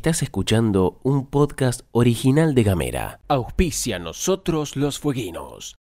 Estás escuchando un podcast original de Gamera. Auspicia nosotros los fueguinos.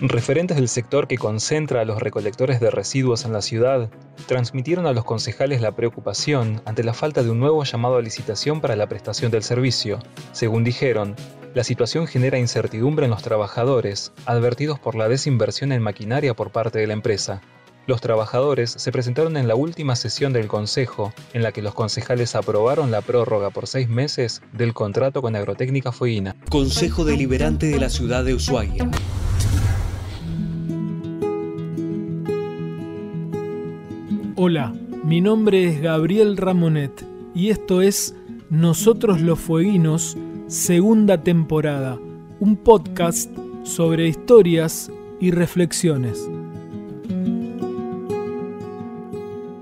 Referentes del sector que concentra a los recolectores de residuos en la ciudad transmitieron a los concejales la preocupación ante la falta de un nuevo llamado a licitación para la prestación del servicio. Según dijeron, la situación genera incertidumbre en los trabajadores, advertidos por la desinversión en maquinaria por parte de la empresa. Los trabajadores se presentaron en la última sesión del Consejo, en la que los concejales aprobaron la prórroga por seis meses del contrato con Agrotécnica Fueguina. Consejo Deliberante de la Ciudad de Ushuaia. Hola, mi nombre es Gabriel Ramonet y esto es Nosotros los Fueguinos, segunda temporada, un podcast sobre historias y reflexiones.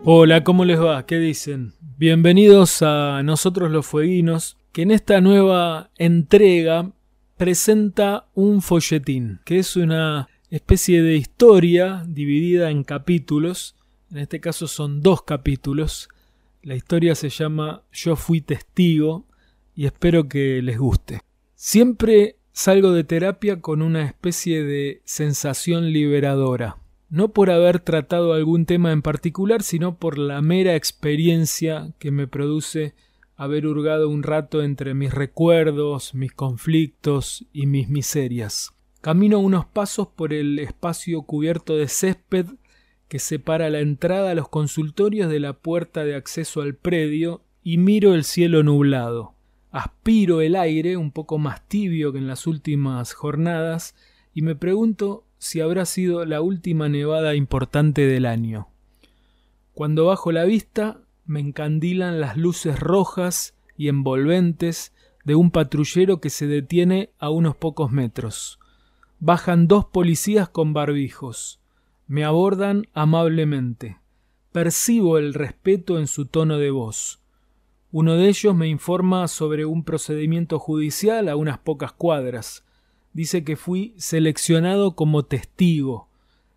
Hola, ¿cómo les va? ¿Qué dicen? Bienvenidos a Nosotros los Fueguinos, que en esta nueva entrega presenta un folletín, que es una especie de historia dividida en capítulos. En este caso son dos capítulos. La historia se llama Yo fui testigo y espero que les guste. Siempre salgo de terapia con una especie de sensación liberadora no por haber tratado algún tema en particular, sino por la mera experiencia que me produce haber hurgado un rato entre mis recuerdos, mis conflictos y mis miserias. Camino unos pasos por el espacio cubierto de césped que separa la entrada a los consultorios de la puerta de acceso al predio y miro el cielo nublado. Aspiro el aire un poco más tibio que en las últimas jornadas y me pregunto si habrá sido la última nevada importante del año. Cuando bajo la vista me encandilan las luces rojas y envolventes de un patrullero que se detiene a unos pocos metros. Bajan dos policías con barbijos. Me abordan amablemente. Percibo el respeto en su tono de voz. Uno de ellos me informa sobre un procedimiento judicial a unas pocas cuadras dice que fui seleccionado como testigo,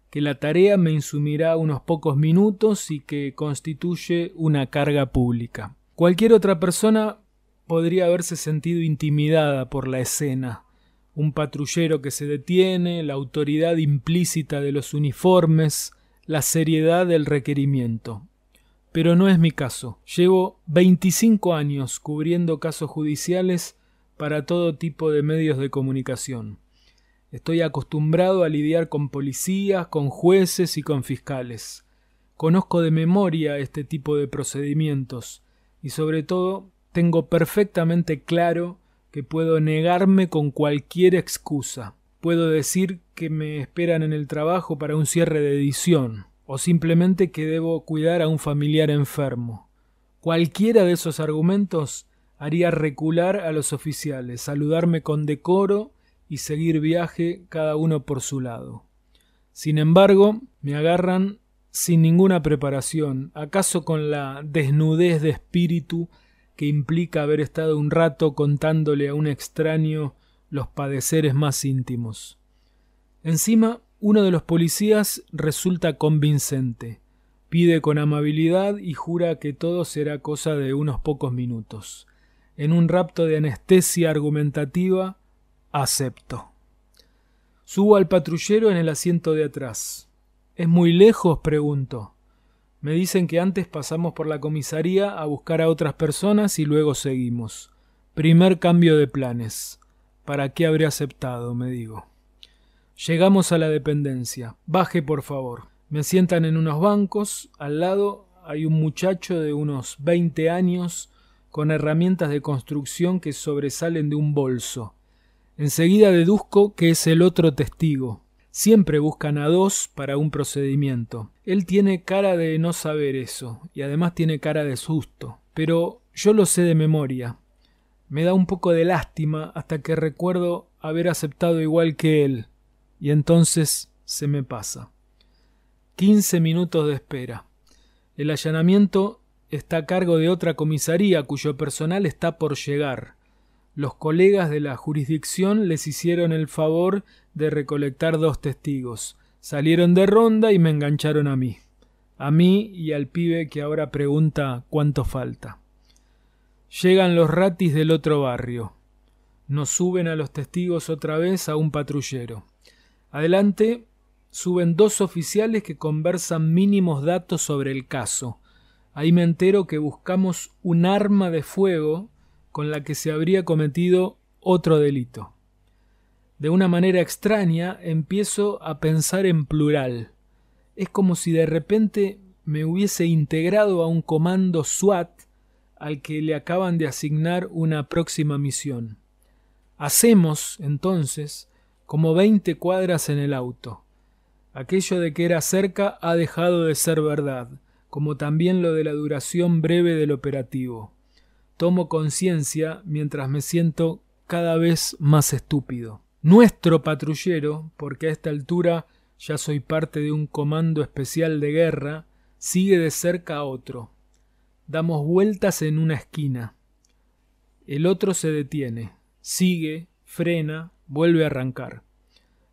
que la tarea me insumirá unos pocos minutos y que constituye una carga pública. Cualquier otra persona podría haberse sentido intimidada por la escena. Un patrullero que se detiene, la autoridad implícita de los uniformes, la seriedad del requerimiento. Pero no es mi caso. Llevo 25 años cubriendo casos judiciales para todo tipo de medios de comunicación. Estoy acostumbrado a lidiar con policías, con jueces y con fiscales. Conozco de memoria este tipo de procedimientos y sobre todo tengo perfectamente claro puedo negarme con cualquier excusa. Puedo decir que me esperan en el trabajo para un cierre de edición o simplemente que debo cuidar a un familiar enfermo. Cualquiera de esos argumentos haría recular a los oficiales, saludarme con decoro y seguir viaje cada uno por su lado. Sin embargo, me agarran sin ninguna preparación, acaso con la desnudez de espíritu que implica haber estado un rato contándole a un extraño los padeceres más íntimos. Encima, uno de los policías resulta convincente, pide con amabilidad y jura que todo será cosa de unos pocos minutos en un rapto de anestesia argumentativa, acepto. Subo al patrullero en el asiento de atrás. ¿Es muy lejos? pregunto. Me dicen que antes pasamos por la comisaría a buscar a otras personas y luego seguimos. Primer cambio de planes. ¿Para qué habré aceptado? me digo. Llegamos a la dependencia. Baje, por favor. Me sientan en unos bancos. Al lado hay un muchacho de unos veinte años con herramientas de construcción que sobresalen de un bolso. Enseguida deduzco que es el otro testigo. Siempre buscan a dos para un procedimiento. Él tiene cara de no saber eso, y además tiene cara de susto. Pero yo lo sé de memoria. Me da un poco de lástima hasta que recuerdo haber aceptado igual que él, y entonces se me pasa. Quince minutos de espera. El allanamiento está a cargo de otra comisaría cuyo personal está por llegar. Los colegas de la jurisdicción les hicieron el favor de recolectar dos testigos. Salieron de ronda y me engancharon a mí. A mí y al pibe que ahora pregunta cuánto falta. Llegan los ratis del otro barrio. Nos suben a los testigos otra vez a un patrullero. Adelante suben dos oficiales que conversan mínimos datos sobre el caso. Ahí me entero que buscamos un arma de fuego con la que se habría cometido otro delito. De una manera extraña empiezo a pensar en plural. Es como si de repente me hubiese integrado a un comando SWAT al que le acaban de asignar una próxima misión. Hacemos, entonces, como veinte cuadras en el auto. Aquello de que era cerca ha dejado de ser verdad, como también lo de la duración breve del operativo. Tomo conciencia mientras me siento cada vez más estúpido. Nuestro patrullero, porque a esta altura ya soy parte de un comando especial de guerra, sigue de cerca a otro. Damos vueltas en una esquina. El otro se detiene, sigue, frena, vuelve a arrancar.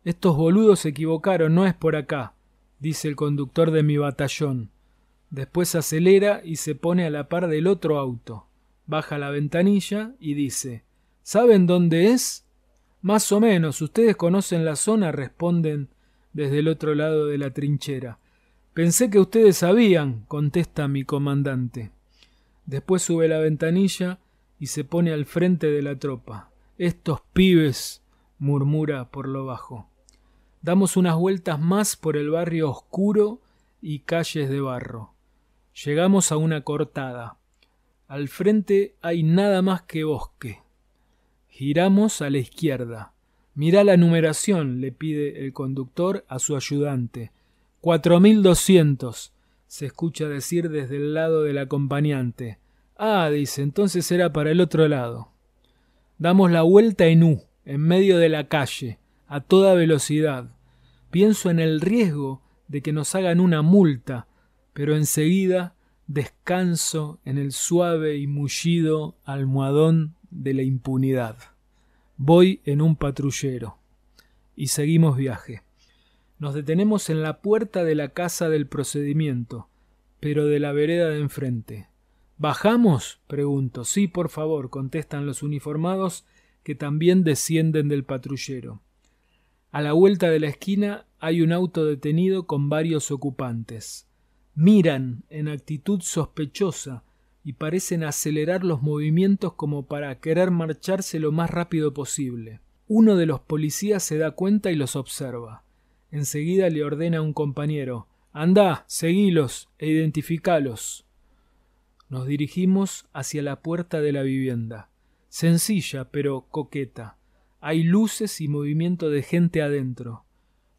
Estos boludos se equivocaron, no es por acá, dice el conductor de mi batallón. Después acelera y se pone a la par del otro auto. Baja la ventanilla y dice ¿Saben dónde es? Más o menos. Ustedes conocen la zona, responden desde el otro lado de la trinchera. Pensé que ustedes sabían, contesta mi comandante. Después sube la ventanilla y se pone al frente de la tropa. Estos pibes, murmura por lo bajo. Damos unas vueltas más por el barrio oscuro y calles de barro. Llegamos a una cortada. Al frente hay nada más que bosque. Giramos a la izquierda. Mirá la numeración, le pide el conductor a su ayudante. Cuatro mil doscientos, se escucha decir desde el lado del acompañante. Ah, dice, entonces era para el otro lado. Damos la vuelta en U, en medio de la calle, a toda velocidad. Pienso en el riesgo de que nos hagan una multa, pero enseguida descanso en el suave y mullido almohadón de la impunidad. Voy en un patrullero. Y seguimos viaje. Nos detenemos en la puerta de la casa del procedimiento, pero de la vereda de enfrente. ¿Bajamos? pregunto. Sí, por favor, contestan los uniformados que también descienden del patrullero. A la vuelta de la esquina hay un auto detenido con varios ocupantes. Miran en actitud sospechosa y parecen acelerar los movimientos como para querer marcharse lo más rápido posible. Uno de los policías se da cuenta y los observa. Enseguida le ordena a un compañero Anda, seguilos e identificalos. Nos dirigimos hacia la puerta de la vivienda. Sencilla, pero coqueta. Hay luces y movimiento de gente adentro.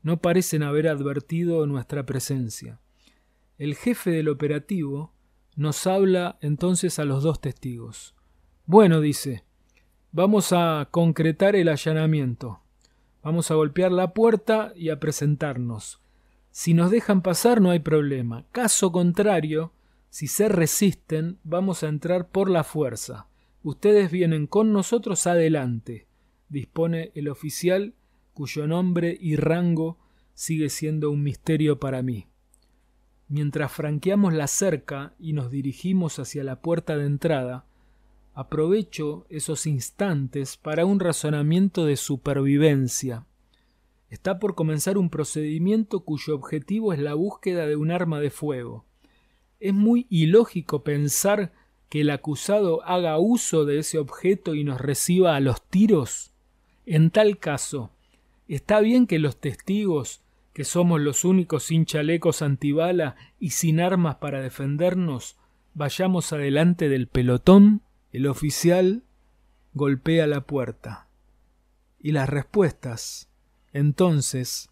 No parecen haber advertido nuestra presencia. El jefe del operativo nos habla entonces a los dos testigos. Bueno, dice, vamos a concretar el allanamiento. Vamos a golpear la puerta y a presentarnos. Si nos dejan pasar no hay problema. Caso contrario, si se resisten, vamos a entrar por la fuerza. Ustedes vienen con nosotros adelante dispone el oficial cuyo nombre y rango sigue siendo un misterio para mí. Mientras franqueamos la cerca y nos dirigimos hacia la puerta de entrada, aprovecho esos instantes para un razonamiento de supervivencia. Está por comenzar un procedimiento cuyo objetivo es la búsqueda de un arma de fuego. Es muy ilógico pensar que el acusado haga uso de ese objeto y nos reciba a los tiros. En tal caso, ¿está bien que los testigos, que somos los únicos sin chalecos antibala y sin armas para defendernos, vayamos adelante del pelotón? El oficial golpea la puerta. Y las respuestas, entonces,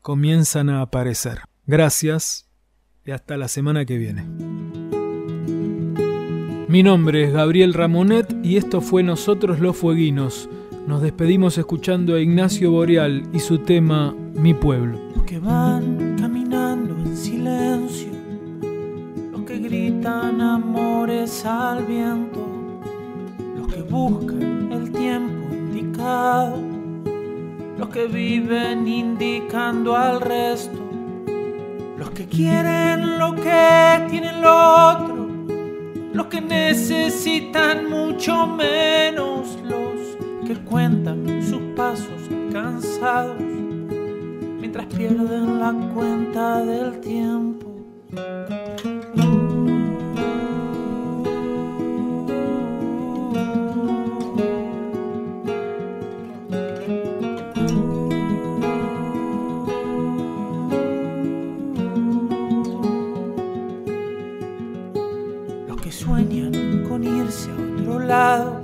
comienzan a aparecer. Gracias y hasta la semana que viene. Mi nombre es Gabriel Ramonet y esto fue Nosotros los Fueguinos nos despedimos escuchando a Ignacio Boreal y su tema Mi pueblo. Los que van caminando en silencio, los que gritan amores al viento, los que buscan el tiempo indicado, los que viven indicando al resto que quieren lo que tiene el otro, los que necesitan mucho menos, los que cuentan sus pasos cansados mientras pierden la cuenta del tiempo. Los que sueñan con irse a otro lado,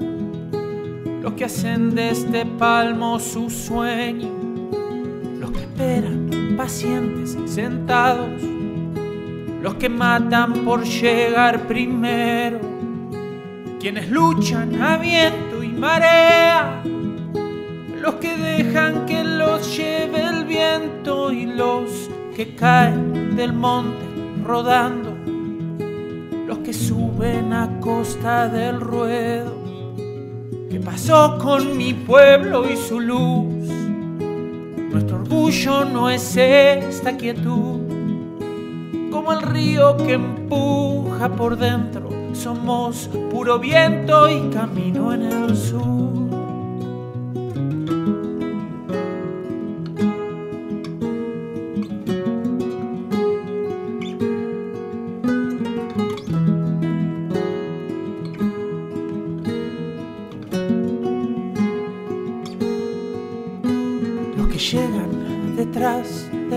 los que hacen de este palmo su sueño, esperan pacientes sentados, los que matan por llegar primero, quienes luchan a viento y marea, los que dejan que los lleve el viento y los que caen del monte rodando, los que suben a costa del ruedo. ¿Qué pasó con mi pueblo y su luz? Nuestro orgullo no es esta quietud, como el río que empuja por dentro. Somos puro viento y camino en el sur.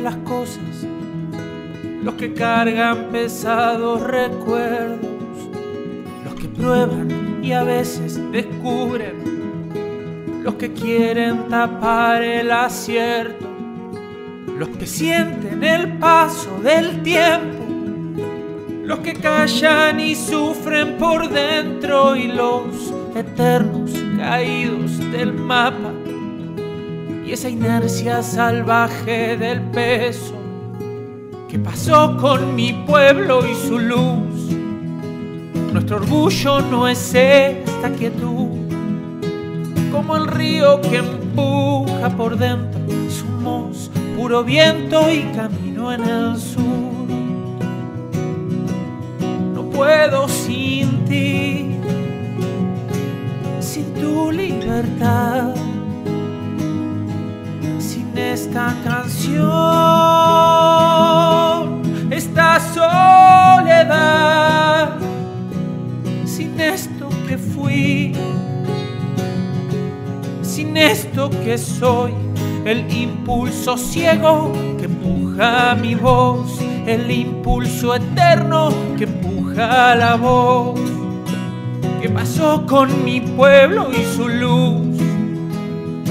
Las cosas, los que cargan pesados recuerdos, los que prueban y a veces descubren, los que quieren tapar el acierto, los que sienten el paso del tiempo, los que callan y sufren por dentro y los eternos caídos del mapa y esa inercia salvaje del peso. ¿Qué pasó con mi pueblo y su luz? Nuestro orgullo no es esta quietud, como el río que empuja por dentro. Somos puro viento y camino en el sur. No puedo sin ti, sin tu libertad esta canción, esta soledad, sin esto que fui, sin esto que soy, el impulso ciego que empuja mi voz, el impulso eterno que empuja la voz. ¿Qué pasó con mi pueblo y su luz?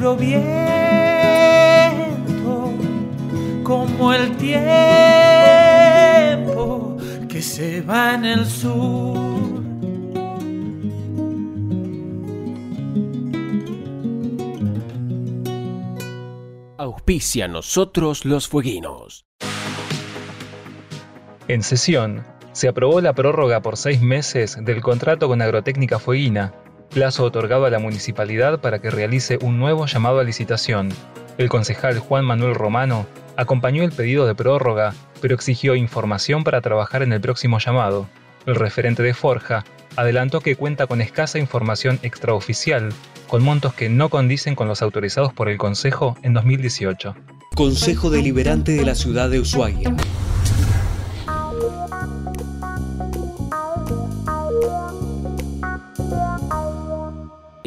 puro viento, como el tiempo que se va en el sur. Auspicia nosotros los fueguinos. En sesión, se aprobó la prórroga por seis meses del contrato con Agrotécnica Fueguina, plazo otorgado a la municipalidad para que realice un nuevo llamado a licitación. El concejal Juan Manuel Romano acompañó el pedido de prórroga, pero exigió información para trabajar en el próximo llamado. El referente de Forja adelantó que cuenta con escasa información extraoficial, con montos que no condicen con los autorizados por el Consejo en 2018. Consejo Deliberante de la Ciudad de Ushuaia.